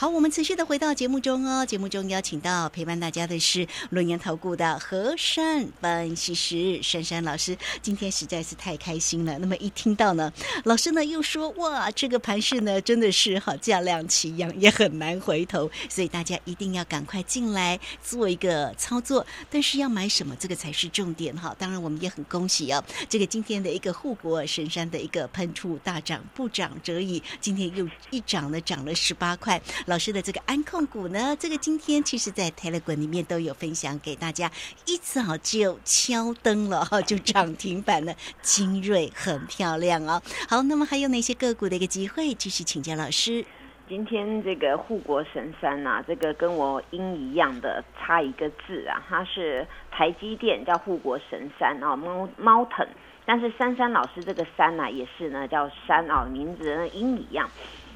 好，我们持续的回到节目中哦。节目中邀请到陪伴大家的是论言投顾的和善分析师珊珊老师。今天实在是太开心了。那么一听到呢，老师呢又说哇，这个盘势呢真的是好价量齐扬，也很难回头，所以大家一定要赶快进来做一个操作。但是要买什么，这个才是重点哈。当然，我们也很恭喜哦，这个今天的一个护国神山的一个喷出大涨，不涨则已，今天又一涨呢，涨了十八块。老师的这个安控股呢，这个今天其实在 Telegram 里面都有分享给大家，一早就敲灯了哈，就涨停板了，精锐很漂亮哦。好，那么还有哪些个股的一个机会？继续请教老师。今天这个护国神山呐，这个跟我音一样的，差一个字啊，它是台积电叫护国神山啊，猫猫腾，但是珊珊老师这个山呐，也是呢叫山啊，名字跟音一样。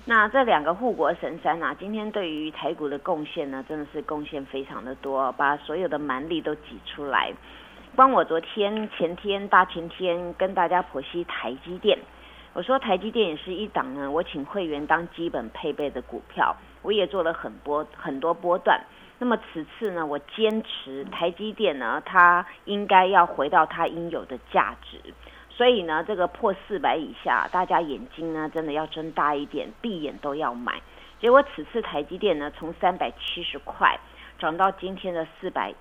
那这两个护国神山啊，今天对于台股的贡献呢，真的是贡献非常的多，把所有的蛮力都挤出来。光我昨天、前天、大前天跟大家剖析台积电，我说台积电也是一档呢，我请会员当基本配备的股票，我也做了很波很多波段。那么此次呢，我坚持台积电呢，它应该要回到它应有的价值。所以呢，这个破四百以下，大家眼睛呢真的要睁大一点，闭眼都要买。结果此次台积电呢，从三百七十块涨到今天的四百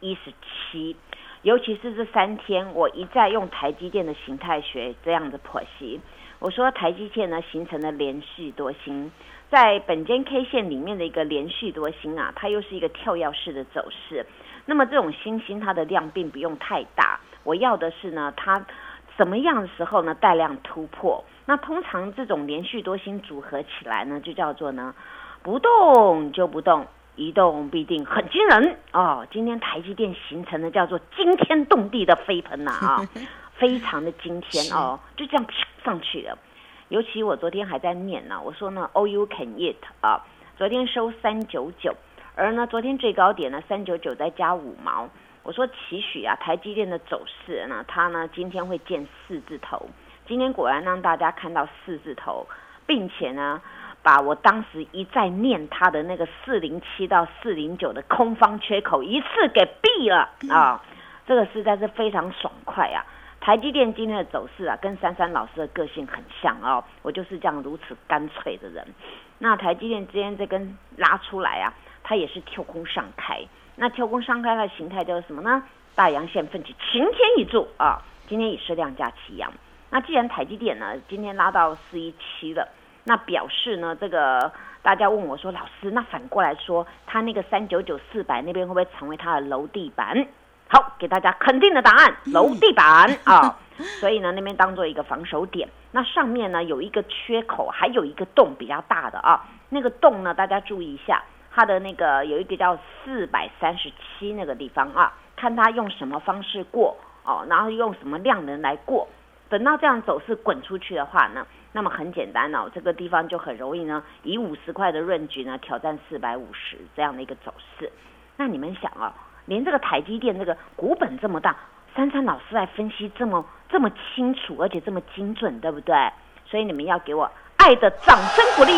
一十七，尤其是这三天，我一再用台积电的形态学这样的剖析。我说台积电呢形成了连续多星，在本间 K 线里面的一个连续多星啊，它又是一个跳跃式的走势。那么这种星星它的量并不用太大，我要的是呢它。什么样的时候呢？带量突破，那通常这种连续多星组合起来呢，就叫做呢，不动就不动，一动必定很惊人哦。今天台积电形成的叫做惊天动地的飞喷呐啊，非常的惊天哦，就这样上去了。尤其我昨天还在念呢，我说呢，All you can eat 啊，昨天收三九九，而呢，昨天最高点呢三九九再加五毛。我说期许啊，台积电的走势呢，它呢今天会见四字头，今天果然让大家看到四字头，并且呢，把我当时一再念它的那个四零七到四零九的空方缺口一次给闭了啊，这个实在是非常爽快啊！台积电今天的走势啊，跟珊珊老师的个性很像哦，我就是这样如此干脆的人。那台积电今天这根拉出来啊，它也是跳空上开。那跳空上开的形态叫做什么呢？大阳线奋起，晴天一柱啊！今天也是量价齐扬。那既然台积电呢，今天拉到四一七了，那表示呢，这个大家问我说，老师，那反过来说，它那个三九九四百那边会不会成为它的楼地板？好，给大家肯定的答案，楼地板啊！所以呢，那边当做一个防守点。那上面呢有一个缺口，还有一个洞比较大的啊，那个洞呢，大家注意一下。它的那个有一个叫四百三十七那个地方啊，看它用什么方式过哦，然后用什么量能来过，等到这样走势滚出去的话呢，那么很简单哦，这个地方就很容易呢，以五十块的润局呢挑战四百五十这样的一个走势。那你们想啊，连这个台积电这个股本这么大，珊珊老师来分析这么这么清楚，而且这么精准，对不对？所以你们要给我。爱的掌声鼓励，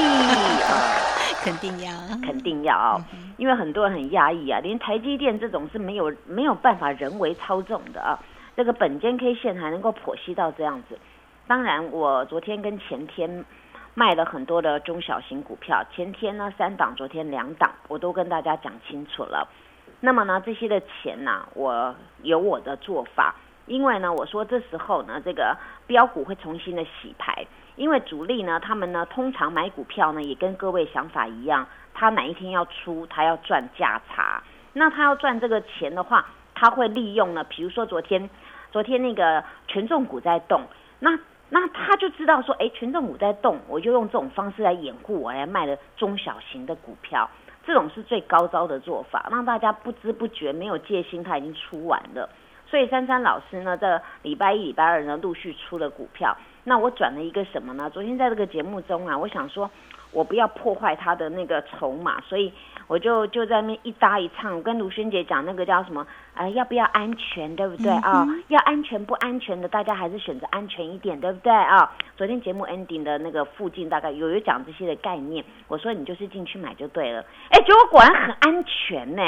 肯定要，肯定要，因为很多人很压抑啊，连台积电这种是没有没有办法人为操纵的啊，这个本间 K 线还能够剖析到这样子。当然，我昨天跟前天卖了很多的中小型股票，前天呢三档，昨天两档，我都跟大家讲清楚了。那么呢，这些的钱呢，我有我的做法，因为呢，我说这时候呢，这个标股会重新的洗牌。因为主力呢，他们呢通常买股票呢，也跟各位想法一样，他哪一天要出，他要赚价差。那他要赚这个钱的话，他会利用呢，比如说昨天，昨天那个权重股在动，那那他就知道说，哎，权重股在动，我就用这种方式来掩护我来卖的中小型的股票，这种是最高招的做法，让大家不知不觉没有戒心，他已经出完了。所以珊珊老师呢，这礼拜一、礼拜二呢，陆续出了股票。那我转了一个什么呢？昨天在这个节目中啊，我想说，我不要破坏他的那个筹码，所以我就就在那一搭一唱，我跟卢萱姐讲那个叫什么？啊，要不要安全，对不对啊？要安全不安全的，大家还是选择安全一点，对不对啊？昨天节目 ending 的那个附近大概有有讲这些的概念，我说你就是进去买就对了。哎，结果果然很安全呢。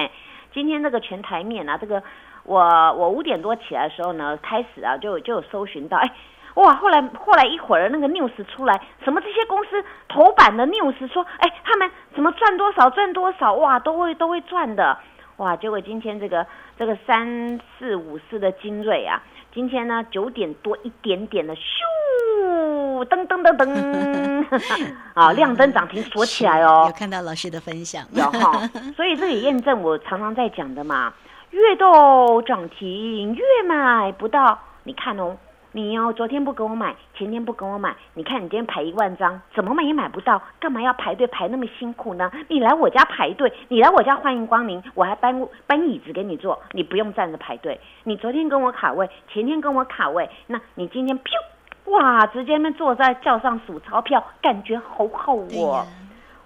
今天那个全台面啊，这个我我五点多起来的时候呢，开始啊就就有搜寻到，哎。哇！后来后来一会儿那个 news 出来，什么这些公司头版的 news 说，哎，他们怎么赚多少赚多少，哇，都会都会赚的，哇！结果今天这个这个三四五四的精锐啊，今天呢九点多一点点的咻，噔噔噔噔，啊，亮灯涨停锁起来哦。有看到老师的分享，有哈。所以这也验证我常常在讲的嘛，越到涨停越买不到，你看哦。你哦，昨天不跟我买，前天不跟我买，你看你今天排一万张，怎么买也买不到，干嘛要排队排那么辛苦呢？你来我家排队，你来我家欢迎光临，我还搬搬椅子给你坐，你不用站着排队。你昨天跟我卡位，前天跟我卡位，那你今天噗，哇，直接那坐在轿上数钞票，感觉好好哦。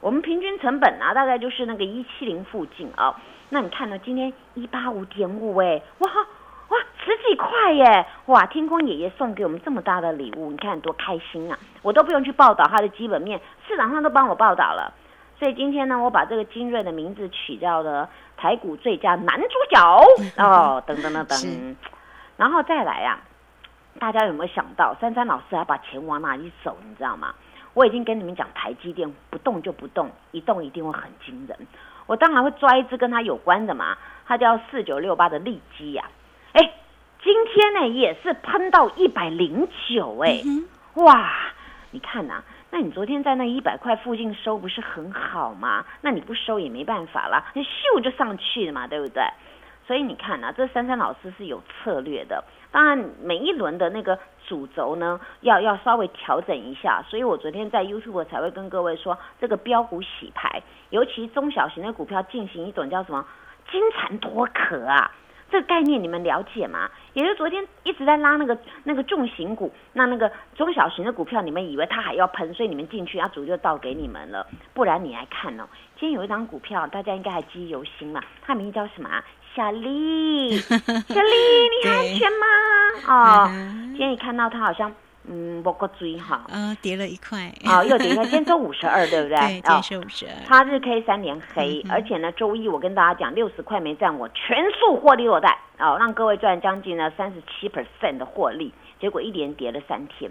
我们平均成本啊，大概就是那个一七零附近啊。那你看呢，今天一八五点五，哎，哇！哇，十几块耶！哇，天空爷爷送给我们这么大的礼物，你看多开心啊！我都不用去报道它的基本面，市场上都帮我报道了。所以今天呢，我把这个精锐的名字取叫了台股最佳男主角 哦，等等等等。然后再来呀，大家有没有想到，珊珊老师还把钱往哪里走？你知道吗？我已经跟你们讲，台积电不动就不动，一动一定会很惊人。我当然会抓一只跟它有关的嘛，它叫四九六八的利基呀。哎，今天呢也是喷到一百零九哎，哇！你看呐，那你昨天在那一百块附近收不是很好吗？那你不收也没办法了，那咻就上去了嘛，对不对？所以你看啊，这珊珊老师是有策略的。当然，每一轮的那个主轴呢，要要稍微调整一下。所以我昨天在 YouTube 才会跟各位说，这个标股洗牌，尤其中小型的股票进行一种叫什么金蝉脱壳啊。这个概念你们了解吗？也就昨天一直在拉那个那个重型股，那那个中小型的股票，你们以为它还要喷，所以你们进去，它主就倒给你们了。不然你来看哦，今天有一张股票，大家应该还记忆犹新嘛，它名字叫什么啊？小丽，小丽，你还安全吗？哦，今天你看到他好像。嗯，不过追哈，嗯，跌了一块，啊，又跌一块，今天收五十二，对不对？对，今天收五十二。它日 K 三连黑，而且呢，周一我跟大家讲，六十块没赚我全数获利落袋，哦，让各位赚将近呢三十七 percent 的获利，结果一连跌了三天。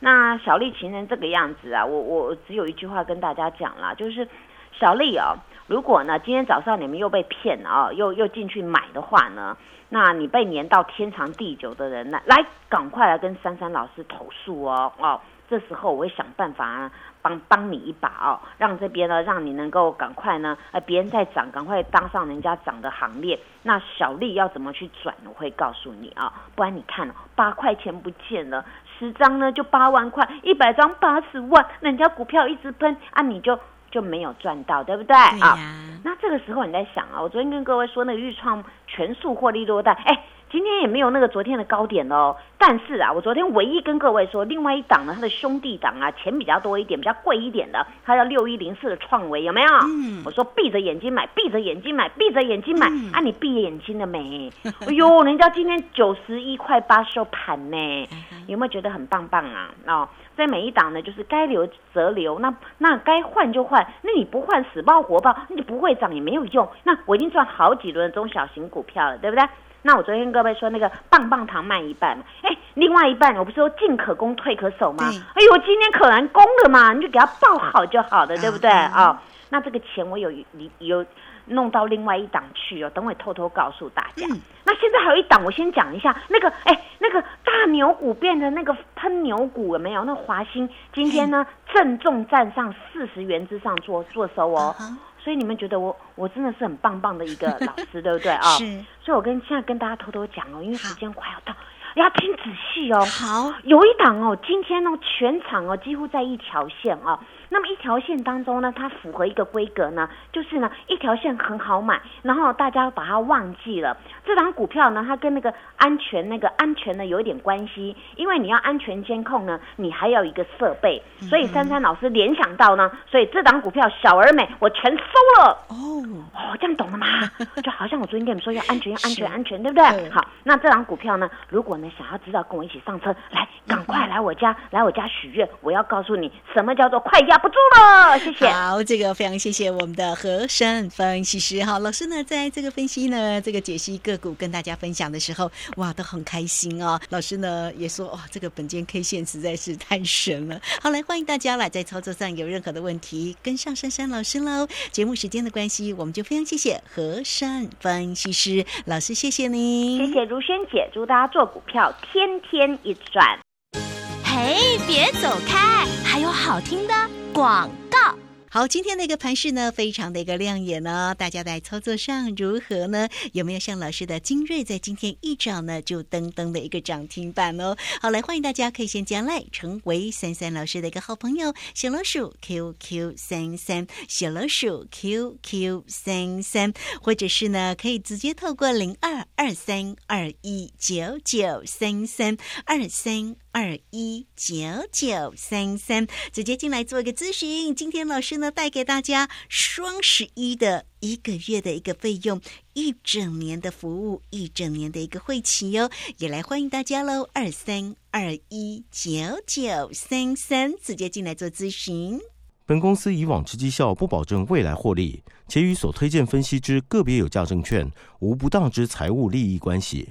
那小丽情人这个样子啊，我我只有一句话跟大家讲啦，就是小丽啊，如果呢今天早上你们又被骗了啊，又又进去买的话呢？那你被粘到天长地久的人呢？来，赶快来跟珊珊老师投诉哦！哦，这时候我会想办法帮帮你一把哦，让这边呢，让你能够赶快呢，呃，别人在涨，赶快当上人家涨的行列。那小丽要怎么去转？我会告诉你啊，不然你看，八块钱不见了，十张呢就八万块，一百张八十万，人家股票一直喷啊，你就。就没有赚到，对不对啊？那这个时候你在想啊，我昨天跟各位说那个预创全数获利多大，哎。今天也没有那个昨天的高点哦，但是啊，我昨天唯一跟各位说，另外一档呢，它的兄弟档啊，钱比较多一点，比较贵一点的，它叫六一零四的创维，有没有？嗯，我说闭着眼睛买，闭着眼睛买，闭着眼睛买，啊，你闭眼睛了没？哎呦，人家今天九十一块八收盘呢，有没有觉得很棒棒啊？哦，在每一档呢，就是该留则留，那那该换就换，那你不换死抱活抱，那就不会涨也没有用。那我已经赚好几轮中小型股票了，对不对？那我昨天各位说那个棒棒糖卖一半，哎，另外一半我不是说进可攻退可守吗？哎呦，今天可能攻了嘛，你就给他报好就好了，对不对啊？那这个钱我有你有弄到另外一档去哦，等会偷偷告诉大家。那现在还有一档，我先讲一下那个，哎，那个大牛股变成那个喷牛股了没有？那华兴今天呢郑重站上四十元之上做做收哦。所以你们觉得我我真的是很棒棒的一个老师，对不对啊？是。所以我跟现在跟大家偷偷讲哦，因为时间快要到，要听仔细哦。好。有一档哦，今天哦全场哦几乎在一条线哦，那么一条线当中呢，它符合一个规格呢，就是呢一条线很好买，然后大家把它忘记了。这档股票呢，它跟那个安全那个安全呢有一点关系，因为你要安全监控呢，你还要一个设备，所以珊珊老师联想到呢，所以这档股票小而美，我全收了。哦哦，这样懂了吗？就好像我昨天跟你们说要安全，要安全，安全，对不对？好，那这档股票呢，如果呢想要知道，跟我一起上车，来，赶快来我家，来我家许愿，我要告诉你什么叫做快压不住了。谢谢。好，这个非常谢谢我们的和山分析师。哈，老师呢，在这个分析呢，这个解析个股跟大家分享的时候，哇，都很开心哦。老师呢也说，哇，这个本间 K 线实在是太神了。好，来欢迎大家来在操作上有任何的问题，跟上珊珊老师喽。节目时间的关系，我们就非常谢谢和山分析师老师，谢谢您，谢谢如萱姐，祝大家做股票天天一赚。哎，别走开，还有好听的广告。好，今天的一个盘势呢，非常的一个亮眼呢。大家在操作上如何呢？有没有像老师的精锐，在今天一早呢就噔噔的一个涨停板哦？好，来欢迎大家可以先加来成为三三老师的一个好朋友，小老鼠 QQ 三三，小老鼠 QQ 三三，或者是呢可以直接透过零二二三二一九九三三二三。二一九九三三，直接进来做一个咨询。今天老师呢带给大家双十一的一个月的一个费用，一整年的服务，一整年的一个会期哟，也来欢迎大家喽！二三二一九九三三，直接进来做咨询。本公司以往之绩效不保证未来获利，且与所推荐分析之个别有价证券无不当之财务利益关系。